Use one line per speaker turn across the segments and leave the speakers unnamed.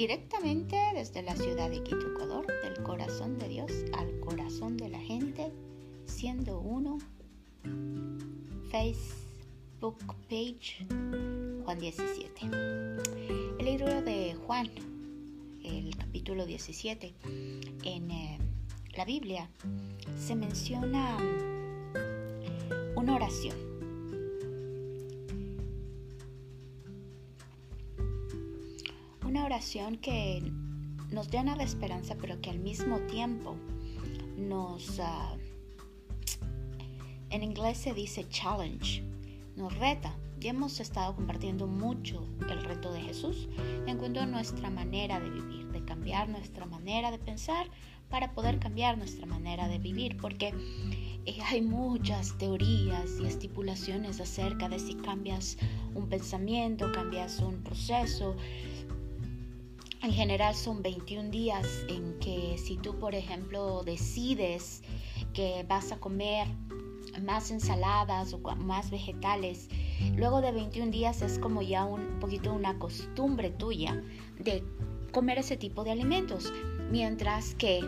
directamente desde la ciudad de Quito, Ecuador, del corazón de Dios al corazón de la gente, siendo uno. Facebook page Juan 17. El libro de Juan, el capítulo 17, en eh, la Biblia se menciona una oración que nos llena de esperanza, pero que al mismo tiempo nos, uh, en inglés se dice challenge, nos reta. Ya hemos estado compartiendo mucho el reto de Jesús en cuanto a nuestra manera de vivir, de cambiar nuestra manera de pensar para poder cambiar nuestra manera de vivir, porque eh, hay muchas teorías y estipulaciones acerca de si cambias un pensamiento, cambias un proceso, en general son 21 días en que si tú, por ejemplo, decides que vas a comer más ensaladas o más vegetales, luego de 21 días es como ya un poquito una costumbre tuya de comer ese tipo de alimentos. Mientras que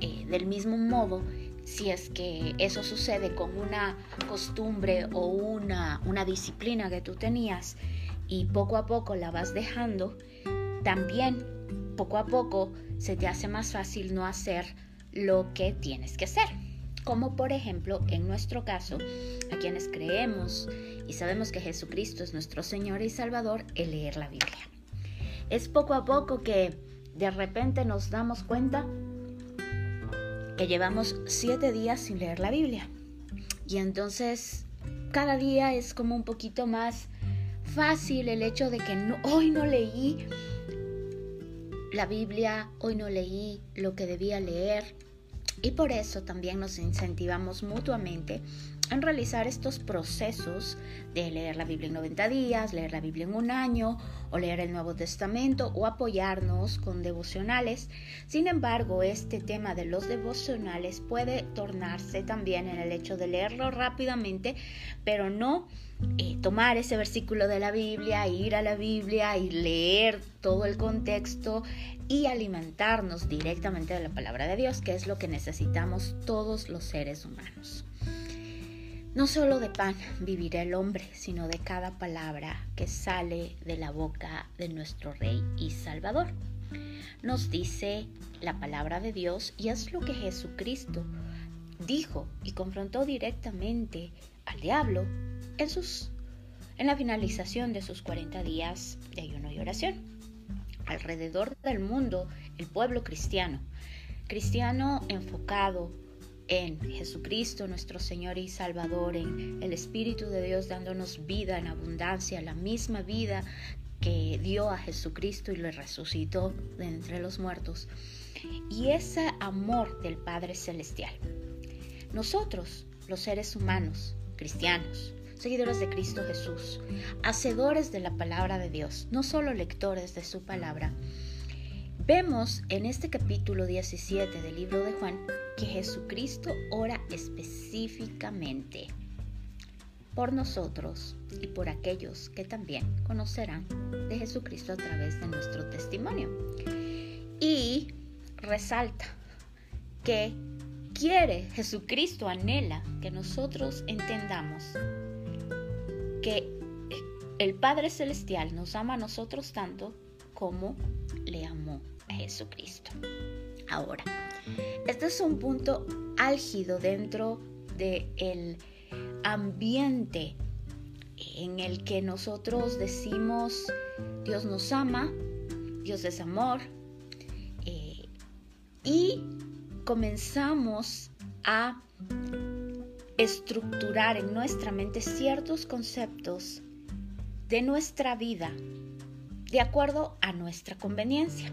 eh, del mismo modo, si es que eso sucede con una costumbre o una, una disciplina que tú tenías y poco a poco la vas dejando, también poco a poco se te hace más fácil no hacer lo que tienes que hacer. Como por ejemplo en nuestro caso, a quienes creemos y sabemos que Jesucristo es nuestro Señor y Salvador, el leer la Biblia. Es poco a poco que de repente nos damos cuenta que llevamos siete días sin leer la Biblia. Y entonces cada día es como un poquito más fácil el hecho de que hoy no leí la Biblia, hoy no leí lo que debía leer. Y por eso también nos incentivamos mutuamente en realizar estos procesos de leer la Biblia en 90 días, leer la Biblia en un año o leer el Nuevo Testamento o apoyarnos con devocionales. Sin embargo, este tema de los devocionales puede tornarse también en el hecho de leerlo rápidamente, pero no eh, tomar ese versículo de la Biblia, ir a la Biblia y leer todo el contexto y alimentarnos directamente de la palabra de Dios, que es lo que necesitamos todos los seres humanos. No solo de pan vivirá el hombre, sino de cada palabra que sale de la boca de nuestro Rey y Salvador. Nos dice la palabra de Dios y es lo que Jesucristo dijo y confrontó directamente al diablo en, sus, en la finalización de sus 40 días de ayuno y oración. Alrededor del mundo, el pueblo cristiano, cristiano enfocado en Jesucristo nuestro Señor y Salvador, en el Espíritu de Dios dándonos vida en abundancia, la misma vida que dio a Jesucristo y le resucitó de entre los muertos. Y ese amor del Padre Celestial. Nosotros, los seres humanos, cristianos, seguidores de Cristo Jesús, hacedores de la palabra de Dios, no solo lectores de su palabra, vemos en este capítulo 17 del libro de Juan que Jesucristo ora específicamente por nosotros y por aquellos que también conocerán de Jesucristo a través de nuestro testimonio. Y resalta que quiere, Jesucristo anhela que nosotros entendamos que el Padre Celestial nos ama a nosotros tanto como le amó Jesucristo. Ahora, este es un punto álgido dentro del ambiente en el que nosotros decimos Dios nos ama, Dios es amor, eh, y comenzamos a estructurar en nuestra mente ciertos conceptos de nuestra vida de acuerdo a nuestra conveniencia.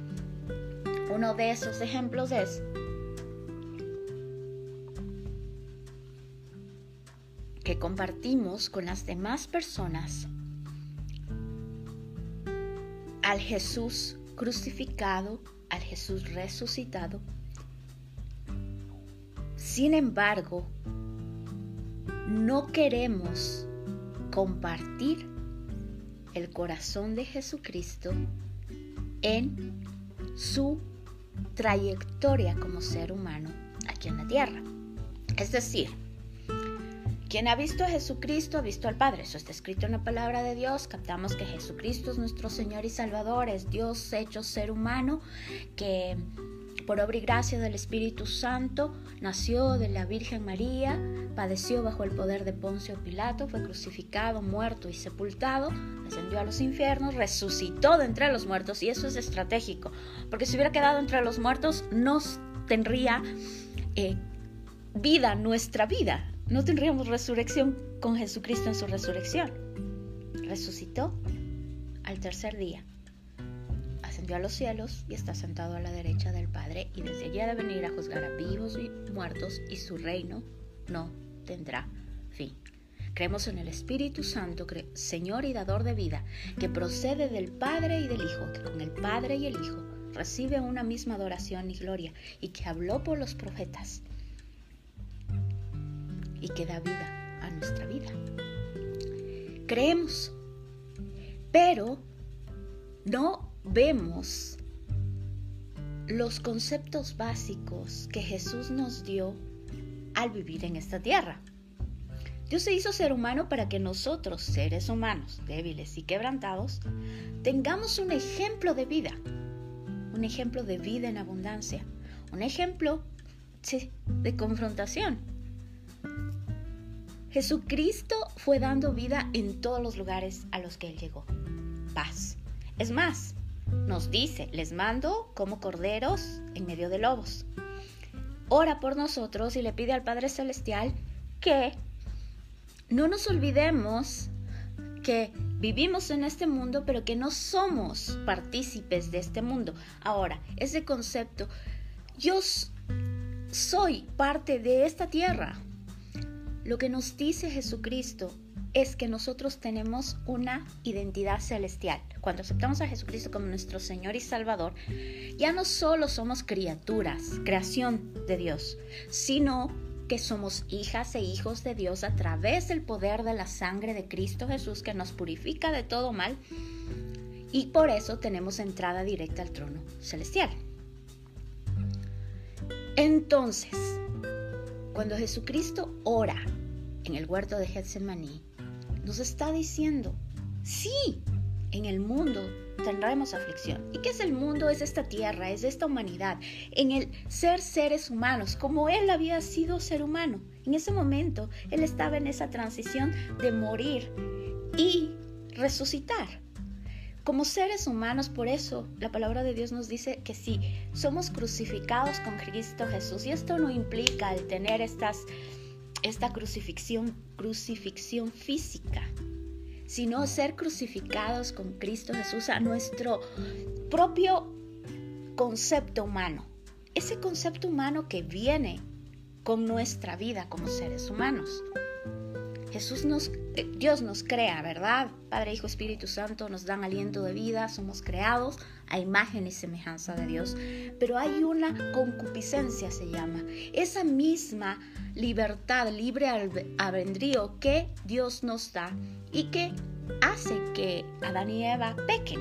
Uno de esos ejemplos es que compartimos con las demás personas al Jesús crucificado, al Jesús resucitado. Sin embargo, no queremos compartir el corazón de Jesucristo en su trayectoria como ser humano aquí en la tierra. Es decir, quien ha visto a Jesucristo ha visto al Padre. Eso está escrito en la palabra de Dios. Captamos que Jesucristo es nuestro Señor y Salvador, es Dios hecho ser humano, que por obra y gracia del Espíritu Santo, nació de la Virgen María, padeció bajo el poder de Poncio Pilato, fue crucificado, muerto y sepultado, ascendió a los infiernos, resucitó de entre los muertos, y eso es estratégico, porque si hubiera quedado entre los muertos, no tendría eh, vida nuestra vida, no tendríamos resurrección con Jesucristo en su resurrección. Resucitó al tercer día a los cielos y está sentado a la derecha del Padre y desde allí ha de venir a juzgar a vivos y muertos y su reino no tendrá fin. Creemos en el Espíritu Santo, Señor y dador de vida, que procede del Padre y del Hijo, que con el Padre y el Hijo recibe una misma adoración y gloria y que habló por los profetas y que da vida a nuestra vida. Creemos, pero no vemos los conceptos básicos que Jesús nos dio al vivir en esta tierra. Dios se hizo ser humano para que nosotros, seres humanos, débiles y quebrantados, tengamos un ejemplo de vida, un ejemplo de vida en abundancia, un ejemplo de confrontación. Jesucristo fue dando vida en todos los lugares a los que Él llegó. Paz. Es más, nos dice, les mando como corderos en medio de lobos. Ora por nosotros y le pide al Padre Celestial que no nos olvidemos que vivimos en este mundo, pero que no somos partícipes de este mundo. Ahora, ese concepto, yo soy parte de esta tierra. Lo que nos dice Jesucristo es que nosotros tenemos una identidad celestial. Cuando aceptamos a Jesucristo como nuestro Señor y Salvador, ya no solo somos criaturas, creación de Dios, sino que somos hijas e hijos de Dios a través del poder de la sangre de Cristo Jesús que nos purifica de todo mal y por eso tenemos entrada directa al trono celestial. Entonces, cuando Jesucristo ora en el huerto de Getsemaní, nos está diciendo, sí, en el mundo tendremos aflicción. ¿Y qué es el mundo? Es esta tierra, es esta humanidad, en el ser seres humanos, como Él había sido ser humano. En ese momento, Él estaba en esa transición de morir y resucitar. Como seres humanos, por eso la palabra de Dios nos dice que sí, somos crucificados con Cristo Jesús. Y esto no implica el tener estas esta crucifixión, crucifixión física, sino ser crucificados con Cristo Jesús a nuestro propio concepto humano. Ese concepto humano que viene con nuestra vida como seres humanos. Jesús nos, eh, Dios nos crea, ¿verdad? Padre, Hijo, Espíritu Santo nos dan aliento de vida, somos creados a imagen y semejanza de Dios, pero hay una concupiscencia, se llama. Esa misma libertad, libre albedrío que Dios nos da y que hace que Adán y Eva pequen.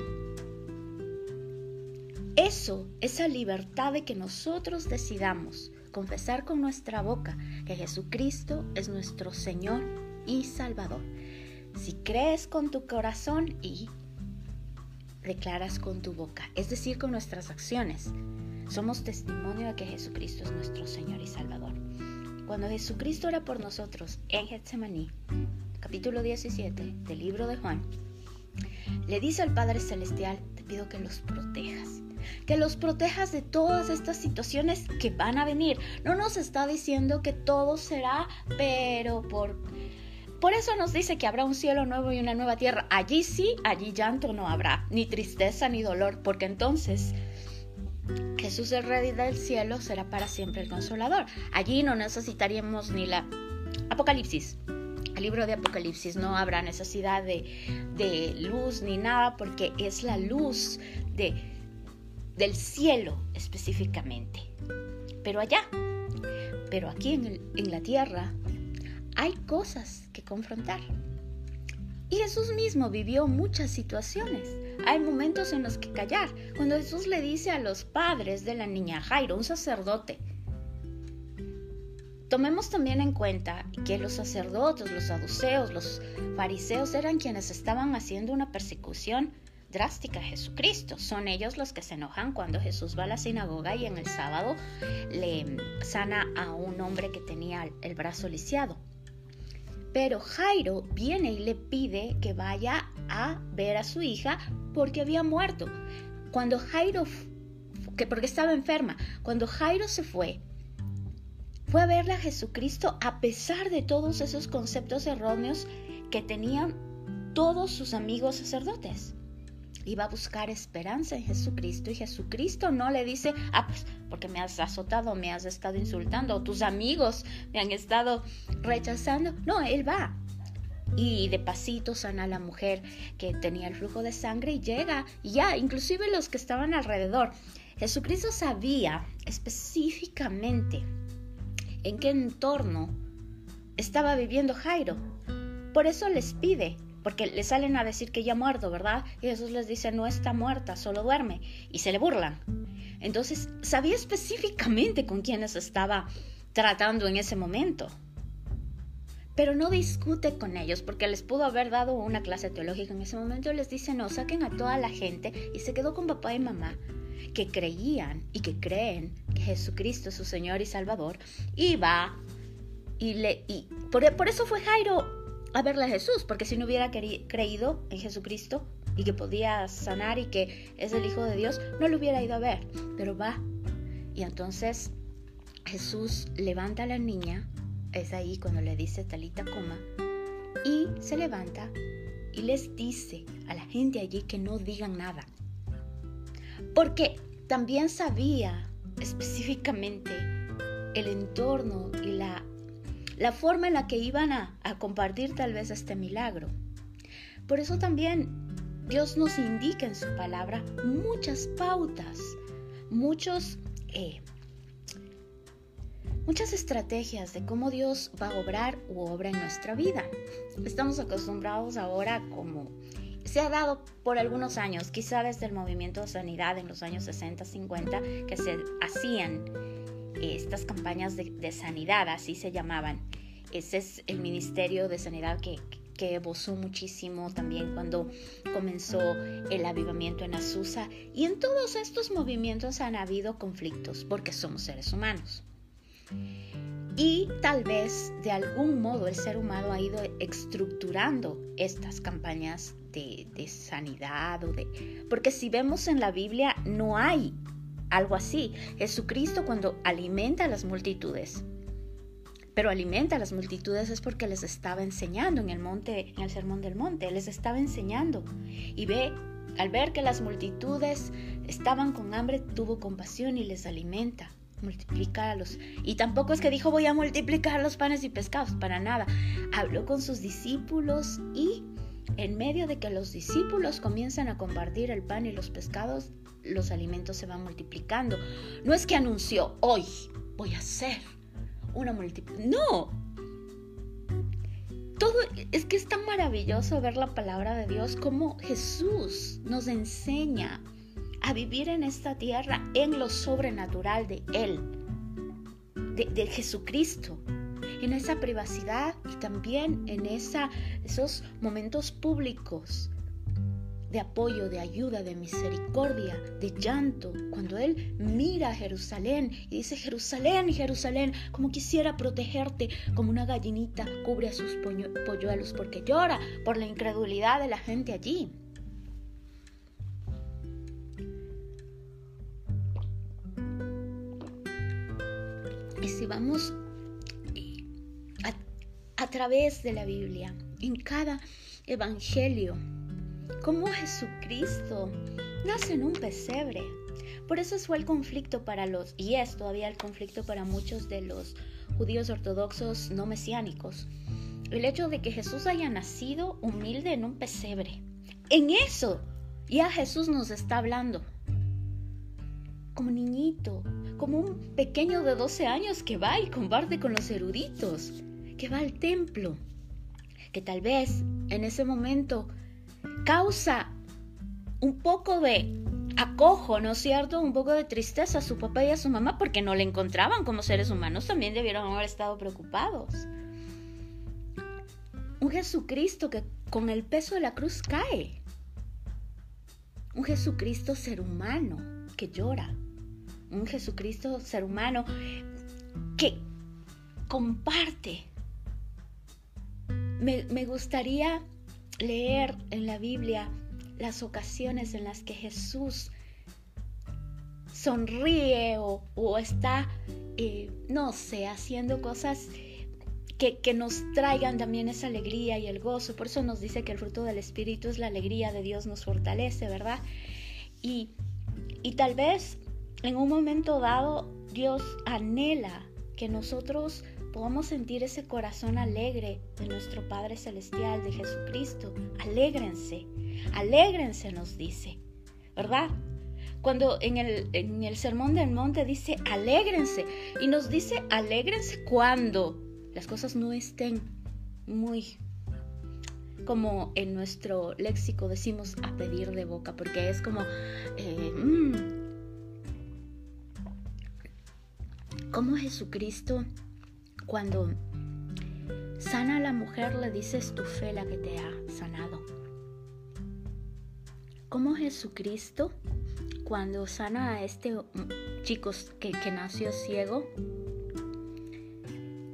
Eso, esa libertad de que nosotros decidamos confesar con nuestra boca que Jesucristo es nuestro Señor y Salvador. Si crees con tu corazón y declaras con tu boca, es decir, con nuestras acciones, somos testimonio de que Jesucristo es nuestro Señor y Salvador. Cuando Jesucristo era por nosotros en Getsemaní, capítulo 17 del libro de Juan, le dice al Padre Celestial, te pido que los protejas, que los protejas de todas estas situaciones que van a venir. No nos está diciendo que todo será, pero por... Por eso nos dice que habrá un cielo nuevo y una nueva tierra. Allí sí, allí llanto no habrá, ni tristeza ni dolor, porque entonces Jesús el Rey del cielo será para siempre el consolador. Allí no necesitaríamos ni la Apocalipsis. El libro de Apocalipsis no habrá necesidad de, luz ni nada porque es la luz de, del cielo específicamente. Pero allá, pero aquí en, en la tierra, hay cosas que confrontar. Y Jesús mismo vivió muchas situaciones hay momentos en los que callar. Cuando Jesús le dice a los padres de la niña Jairo, un sacerdote, Tomemos también en cuenta que los sacerdotes, los saduceos, los fariseos eran quienes estaban haciendo una persecución drástica a Jesucristo. Son ellos los que se enojan cuando Jesús va a la sinagoga y en el sábado le sana a un hombre que tenía el brazo lisiado. Pero Jairo viene y le pide que vaya a ver a su hija porque había muerto. Cuando Jairo, que porque estaba enferma, cuando Jairo se fue, fue a verle a Jesucristo a pesar de todos esos conceptos erróneos que tenían todos sus amigos sacerdotes. Iba a buscar esperanza en Jesucristo y Jesucristo no le dice, ah, pues porque me has azotado, me has estado insultando, tus amigos me han estado rechazando. No, él va. Y de pasito sana a la mujer que tenía el flujo de sangre y llega, y ya, inclusive los que estaban alrededor. Jesucristo sabía específicamente en qué entorno estaba viviendo Jairo. Por eso les pide, porque le salen a decir que ya ha muerto, ¿verdad? Y Jesús les dice, no está muerta, solo duerme. Y se le burlan. Entonces, sabía específicamente con quiénes estaba tratando en ese momento. Pero no discute con ellos porque les pudo haber dado una clase teológica en ese momento. Les dice, no, saquen a toda la gente. Y se quedó con papá y mamá que creían y que creen que Jesucristo es su Señor y Salvador, y va y le... Y por, eso fue Jairo a verle a Jesús, porque si no hubiera creído en Jesucristo y que podía sanar y que es el Hijo de Dios, no lo hubiera ido a ver, pero va. Y entonces Jesús levanta a la niña, es ahí cuando le dice Talita coma, y se levanta y les dice a la gente allí que no digan nada, porque también sabía específicamente el entorno y la, la forma en la que iban a, compartir tal vez este milagro. Por eso también Dios nos indica en su palabra muchas pautas, muchos, eh, muchas estrategias de cómo Dios va a obrar u obra en nuestra vida. Estamos acostumbrados ahora como se ha dado por algunos años, quizá desde el movimiento de sanidad en los años 60, 50, que se hacían estas campañas de, sanidad, así se llamaban. Ese es el Ministerio de Sanidad que, que muchísimo también cuando comenzó el avivamiento en Azusa. Y en todos estos movimientos han habido conflictos porque somos seres humanos. Y tal vez de algún modo el ser humano ha ido estructurando estas campañas de, sanidad o de... Porque si vemos en la Biblia no hay algo así. Jesucristo cuando alimenta a las multitudes, pero alimenta a las multitudes es porque les estaba enseñando en el monte, en el sermón del monte, les estaba enseñando. Y ve, al ver que las multitudes estaban con hambre, tuvo compasión y les alimenta multiplicarlos. Y tampoco es que dijo voy a multiplicar los panes y pescados, para nada. Habló con sus discípulos y en medio de que los discípulos comienzan a compartir el pan y los pescados, los alimentos se van multiplicando. No es que anunció, hoy voy a hacer una multiplicación. No. Todo es que es tan maravilloso ver la palabra de Dios como Jesús nos enseña a vivir en esta tierra en lo sobrenatural de Él, de, de Jesucristo en esa privacidad y también en esa, esos momentos públicos de apoyo, de ayuda, de misericordia, de llanto, cuando Él mira a Jerusalén y dice, Jerusalén, Jerusalén, como quisiera protegerte, como una gallinita cubre a sus polluelos, porque llora por la incredulidad de la gente allí. Y si vamos a través de la Biblia, en cada evangelio, como Jesucristo nace en un pesebre. Por eso fue el conflicto para los, y es todavía el conflicto para muchos de los judíos ortodoxos no mesiánicos. El hecho de que Jesús haya nacido humilde en un pesebre. En eso ya Jesús nos está hablando. Como niñito, como un pequeño de 12 años que va y comparte con los eruditos que va al templo, que tal vez en ese momento causa un poco de acojo, ¿no es cierto? Un poco de tristeza a su papá y a su mamá porque no le encontraban como seres humanos, también debieron haber estado preocupados. Un Jesucristo que con el peso de la cruz cae. Un Jesucristo ser humano que llora. Un Jesucristo ser humano que comparte. Me, me gustaría leer en la Biblia las ocasiones en las que Jesús sonríe o, está, eh, no sé, haciendo cosas que, que, nos traigan también esa alegría y el gozo. Por eso nos dice que el fruto del Espíritu es la alegría de Dios, nos fortalece, ¿verdad? Y, y tal vez en un momento dado Dios anhela que nosotros podamos sentir ese corazón alegre de nuestro Padre Celestial, de Jesucristo. Alégrense, alégrense nos dice, ¿verdad? Cuando en el, en el Sermón del Monte dice, alégrense, y nos dice, alégrense cuando las cosas no estén muy como en nuestro léxico decimos a pedir de boca, porque es como, eh, mm, como Jesucristo cuando sana a la mujer, le dices tu fe la que te ha sanado. Como Jesucristo, cuando sana a este chico que, que nació ciego,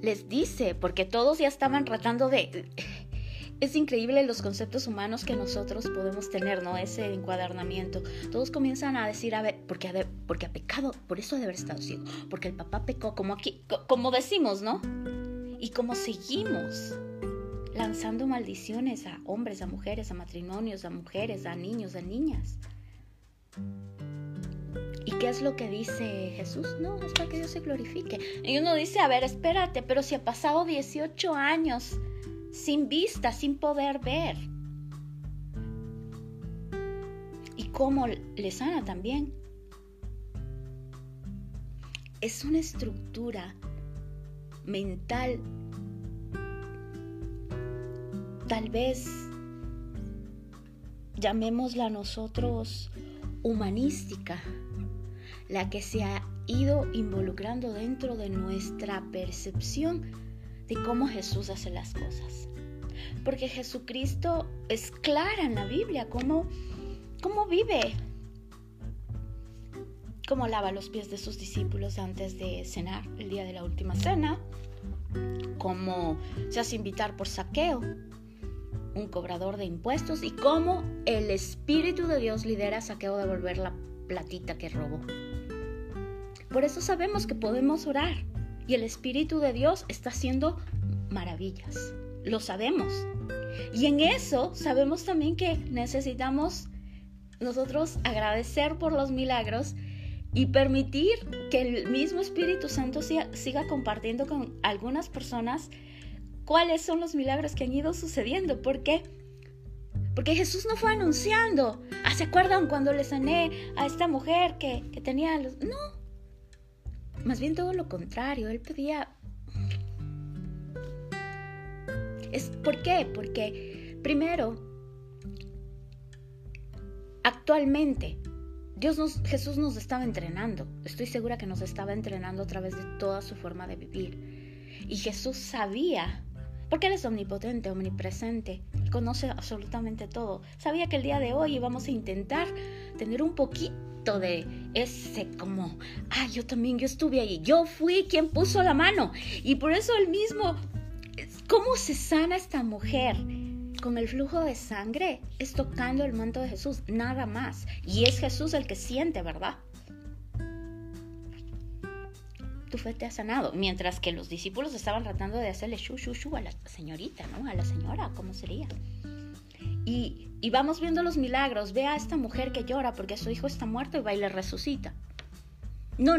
les dice, porque todos ya estaban tratando de es increíble los conceptos humanos que nosotros podemos tener, ¿no? Ese encuadernamiento. Todos comienzan a decir, a ver, porque ha, porque ha pecado, por eso ha de haber estado ciego, porque el papá pecó, como aquí, como decimos, ¿no? Y como seguimos lanzando maldiciones a hombres, a mujeres, a matrimonios, a mujeres, a niños, a niñas. ¿Y qué es lo que dice Jesús? No, es para que Dios se glorifique. Y uno dice, a ver, espérate, pero si ha pasado 18 años sin vista, sin poder ver. Y cómo le sana también. Es una estructura mental, tal vez llamémosla nosotros humanística, la que se ha ido involucrando dentro de nuestra percepción de cómo Jesús hace las cosas. Porque Jesucristo es clara en la Biblia, cómo, cómo vive, cómo lava los pies de sus discípulos antes de cenar el día de la última cena, cómo se hace invitar por saqueo, un cobrador de impuestos, y cómo el Espíritu de Dios lidera saqueo de volver la platita que robó. Por eso sabemos que podemos orar y el Espíritu de Dios está haciendo maravillas. Lo sabemos. Y en eso sabemos también que necesitamos nosotros agradecer por los milagros y permitir que el mismo Espíritu Santo siga, compartiendo con algunas personas cuáles son los milagros que han ido sucediendo. ¿Por qué? Porque Jesús no fue anunciando. Ah, ¿Se acuerdan cuando le sané a esta mujer que, que tenía los... No, más bien todo lo contrario, él pedía... Es, ¿Por qué? Porque primero, actualmente, Dios nos, Jesús nos estaba entrenando. Estoy segura que nos estaba entrenando a través de toda su forma de vivir. Y Jesús sabía, porque Él es omnipotente, omnipresente, conoce absolutamente todo. Sabía que el día de hoy íbamos a intentar tener un poquito de ese como, ah, yo también, yo estuve ahí, yo fui quien puso la mano. Y por eso el mismo, ¿cómo se sana esta mujer? Con el flujo de sangre es tocando el manto de Jesús, nada más. Y es Jesús el que siente, ¿verdad? Tu fe te ha sanado. Mientras que los discípulos estaban tratando de hacerle shu, shu, a la señorita, ¿no? A la señora, ¿cómo sería? Y, vamos viendo los milagros. Ve a esta mujer que llora porque su hijo está muerto y va y le resucita. No,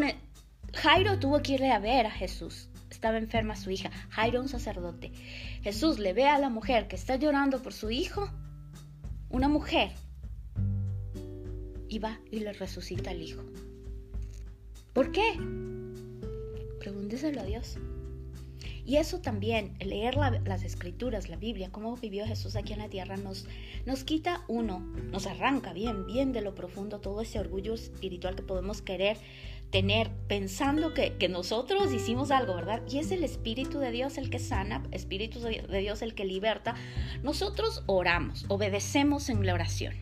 Jairo tuvo que irle a ver a Jesús. Estaba enferma su hija. Jairo, un sacerdote. Jesús le ve a la mujer que está llorando por su hijo. Una mujer. Y va y le resucita al hijo. ¿Por qué? Pregúnteselo a Dios. Y eso también, leer las escrituras, la Biblia, cómo vivió Jesús aquí en la tierra, nos, nos quita uno, nos arranca bien, bien de lo profundo todo ese orgullo espiritual que podemos querer tener pensando que, que, nosotros hicimos algo, ¿verdad? Y es el Espíritu de Dios el que sana, Espíritu de Dios el que liberta. Nosotros oramos, obedecemos en la oración.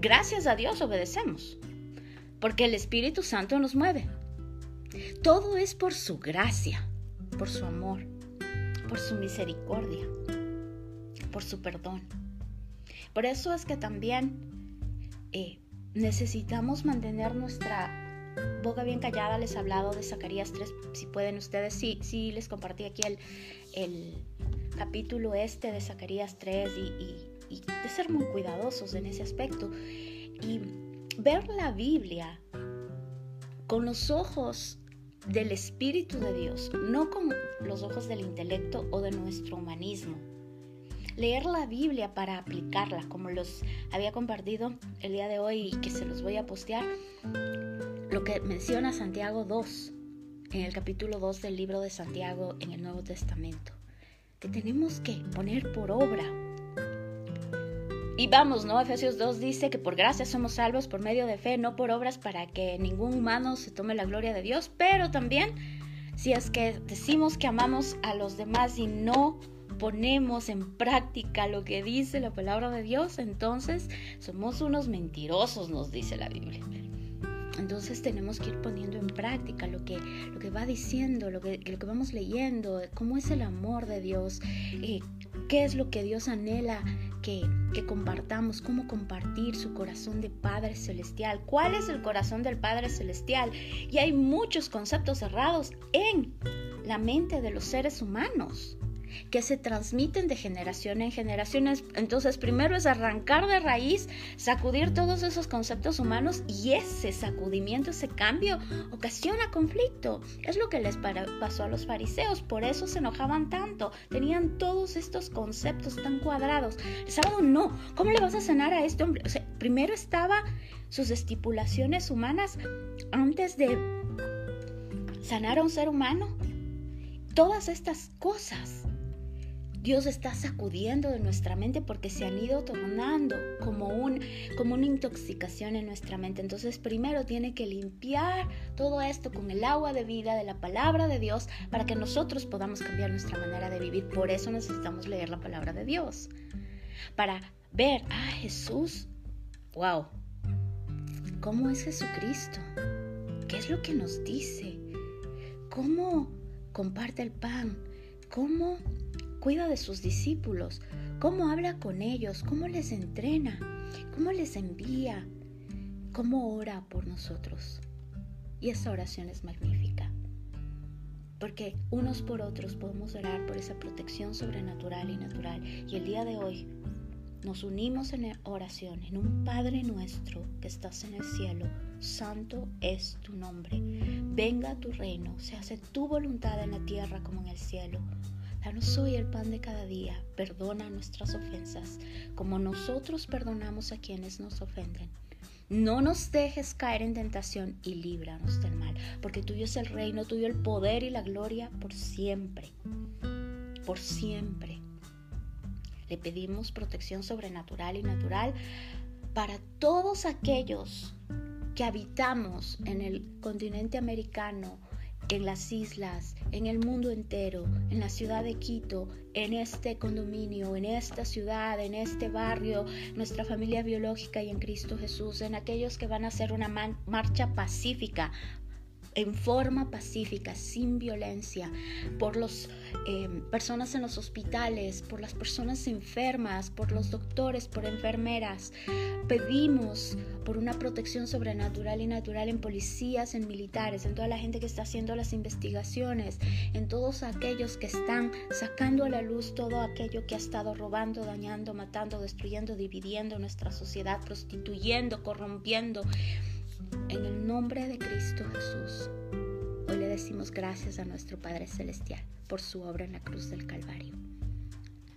Gracias a Dios obedecemos, porque el Espíritu Santo nos mueve. Todo es por su gracia, por su amor, por su misericordia, por su perdón. Por eso es que también eh, necesitamos mantener nuestra boca bien callada. Les he hablado de Zacarías 3, si pueden ustedes, sí, sí les compartí aquí el, el capítulo este de Zacarías 3 y, y de ser muy cuidadosos en ese aspecto. Y ver la Biblia con los ojos del Espíritu de Dios, no con los ojos del intelecto o de nuestro humanismo leer la Biblia para aplicarla, como los había compartido el día de hoy y que se los voy a postear, lo que menciona Santiago 2, en el capítulo 2 del libro de Santiago en el Nuevo Testamento, que tenemos que poner por obra. Y vamos, ¿no? Efesios 2 dice que por gracia somos salvos por medio de fe, no por obras para que ningún humano se tome la gloria de Dios, pero también si es que decimos que amamos a los demás y no ponemos en práctica lo que dice la palabra de Dios, entonces somos unos mentirosos, nos dice la Biblia. Entonces tenemos que ir poniendo en práctica lo que, lo que va diciendo, lo que, lo que vamos leyendo, cómo es el amor de Dios, eh, qué es lo que Dios anhela que, compartamos, cómo compartir su corazón de Padre Celestial, cuál es el corazón del Padre Celestial. Y hay muchos conceptos cerrados en la mente de los seres humanos que se transmiten de generación en generación. Entonces, primero es arrancar de raíz, sacudir todos esos conceptos humanos y ese sacudimiento, ese cambio, ocasiona conflicto. Es lo que les pasó a los fariseos, por eso se enojaban tanto. Tenían todos estos conceptos tan cuadrados. El sábado no, ¿cómo le vas a sanar a este hombre? primero estaba sus estipulaciones humanas antes de sanar a un ser humano. Todas estas cosas Dios está sacudiendo de nuestra mente porque se han ido tornando como, un, como una intoxicación en nuestra mente. Entonces primero tiene que limpiar todo esto con el agua de vida de la palabra de Dios para que nosotros podamos cambiar nuestra manera de vivir. Por eso necesitamos leer la palabra de Dios. Para ver, a Jesús, wow, ¿cómo es Jesucristo? ¿Qué es lo que nos dice? ¿Cómo comparte el pan? ¿Cómo cuida de sus discípulos, cómo habla con ellos, cómo les entrena, cómo les envía, cómo ora por nosotros. Y esa oración es magnífica, porque unos por otros podemos orar por esa protección sobrenatural y natural. Y el día de hoy nos unimos en oración, en un Padre nuestro que estás en el cielo. Santo es tu nombre. Venga tu reino, se hace tu voluntad en la tierra como en el cielo. Danos hoy el pan de cada día, perdona nuestras ofensas, como nosotros perdonamos a quienes nos ofenden. No nos dejes caer en tentación y líbranos del mal, porque tuyo es el reino, tuyo el poder y la gloria por siempre, por siempre. Le pedimos protección sobrenatural y natural para todos aquellos que habitamos en el continente americano, en las islas, en el mundo entero, en la ciudad de Quito, en este condominio, en esta ciudad, en este barrio, nuestra familia biológica y en Cristo Jesús, en aquellos que van a hacer una marcha pacífica en forma pacífica, sin violencia, por las eh, personas en los hospitales, por las personas enfermas, por los doctores, por enfermeras. Pedimos por una protección sobrenatural y natural en policías, en militares, en toda la gente que está haciendo las investigaciones, en todos aquellos que están sacando a la luz todo aquello que ha estado robando, dañando, matando, destruyendo, dividiendo nuestra sociedad, prostituyendo, corrompiendo en el nombre de Cristo Jesús, hoy le decimos gracias a nuestro Padre Celestial por su obra en la cruz del Calvario,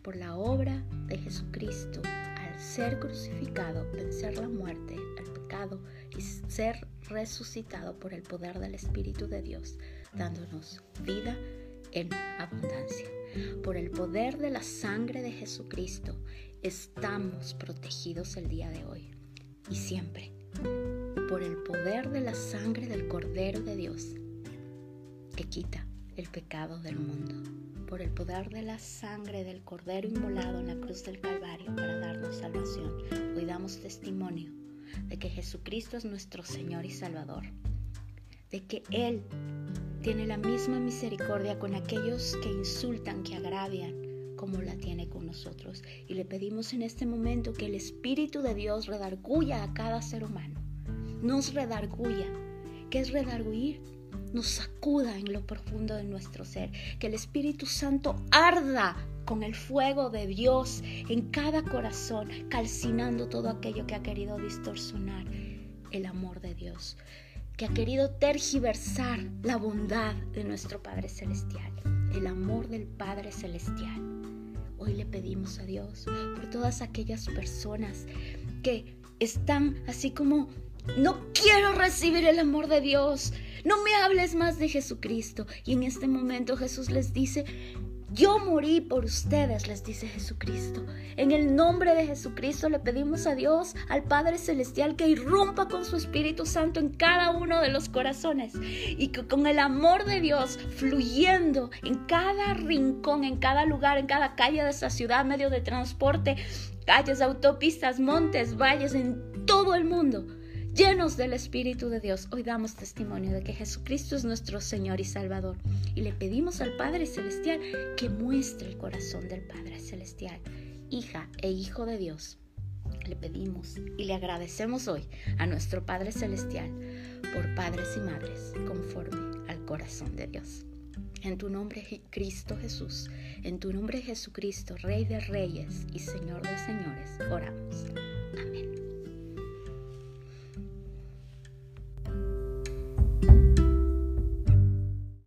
por la obra de Jesucristo al ser crucificado, vencer la muerte, el pecado y ser resucitado por el poder del Espíritu de Dios. dándonos vida en abundancia. Por el poder de la sangre de Jesucristo estamos protegidos el día de hoy y siempre. Por el poder de la sangre del Cordero de Dios que quita el pecado del mundo. Por el poder de la sangre del Cordero inmolado en la cruz del Calvario para darnos salvación. Hoy damos testimonio de que Jesucristo es nuestro Señor y Salvador. De que Él tiene la misma misericordia con aquellos que insultan, que agravian, como la tiene con nosotros. Y le pedimos en este momento que el Espíritu de Dios redarguya a cada ser humano. Nos redarguya. ¿Qué es redarguir? Nos sacuda en lo profundo de nuestro ser. Que el Espíritu Santo arda con el fuego de Dios en cada corazón, calcinando todo aquello que ha querido distorsionar el amor de Dios que ha querido tergiversar la bondad de nuestro Padre Celestial, el amor del Padre Celestial. Hoy le pedimos a Dios por todas aquellas personas que están así como, no quiero recibir el amor de Dios, no me hables más de Jesucristo. Y en este momento Jesús les dice, yo morí por ustedes, les dice Jesucristo. En el nombre de Jesucristo le pedimos a Dios, al Padre Celestial, que irrumpa con su Espíritu Santo en cada uno de los corazones y que con el amor de Dios fluyendo en cada rincón, en cada lugar, en cada calle de esa ciudad, medio de transporte, calles, autopistas, montes, valles, en todo el mundo llenos del Espíritu de Dios, hoy damos testimonio de que Jesucristo es nuestro Señor y Salvador. Y le pedimos al Padre Celestial que muestre el corazón del Padre Celestial, hija e hijo de Dios. Le pedimos y le agradecemos hoy a nuestro Padre Celestial por padres y madres conforme al corazón de Dios. En tu nombre, Cristo Jesús, en tu nombre, Jesucristo, Rey de Reyes y Señor de Señores, oramos.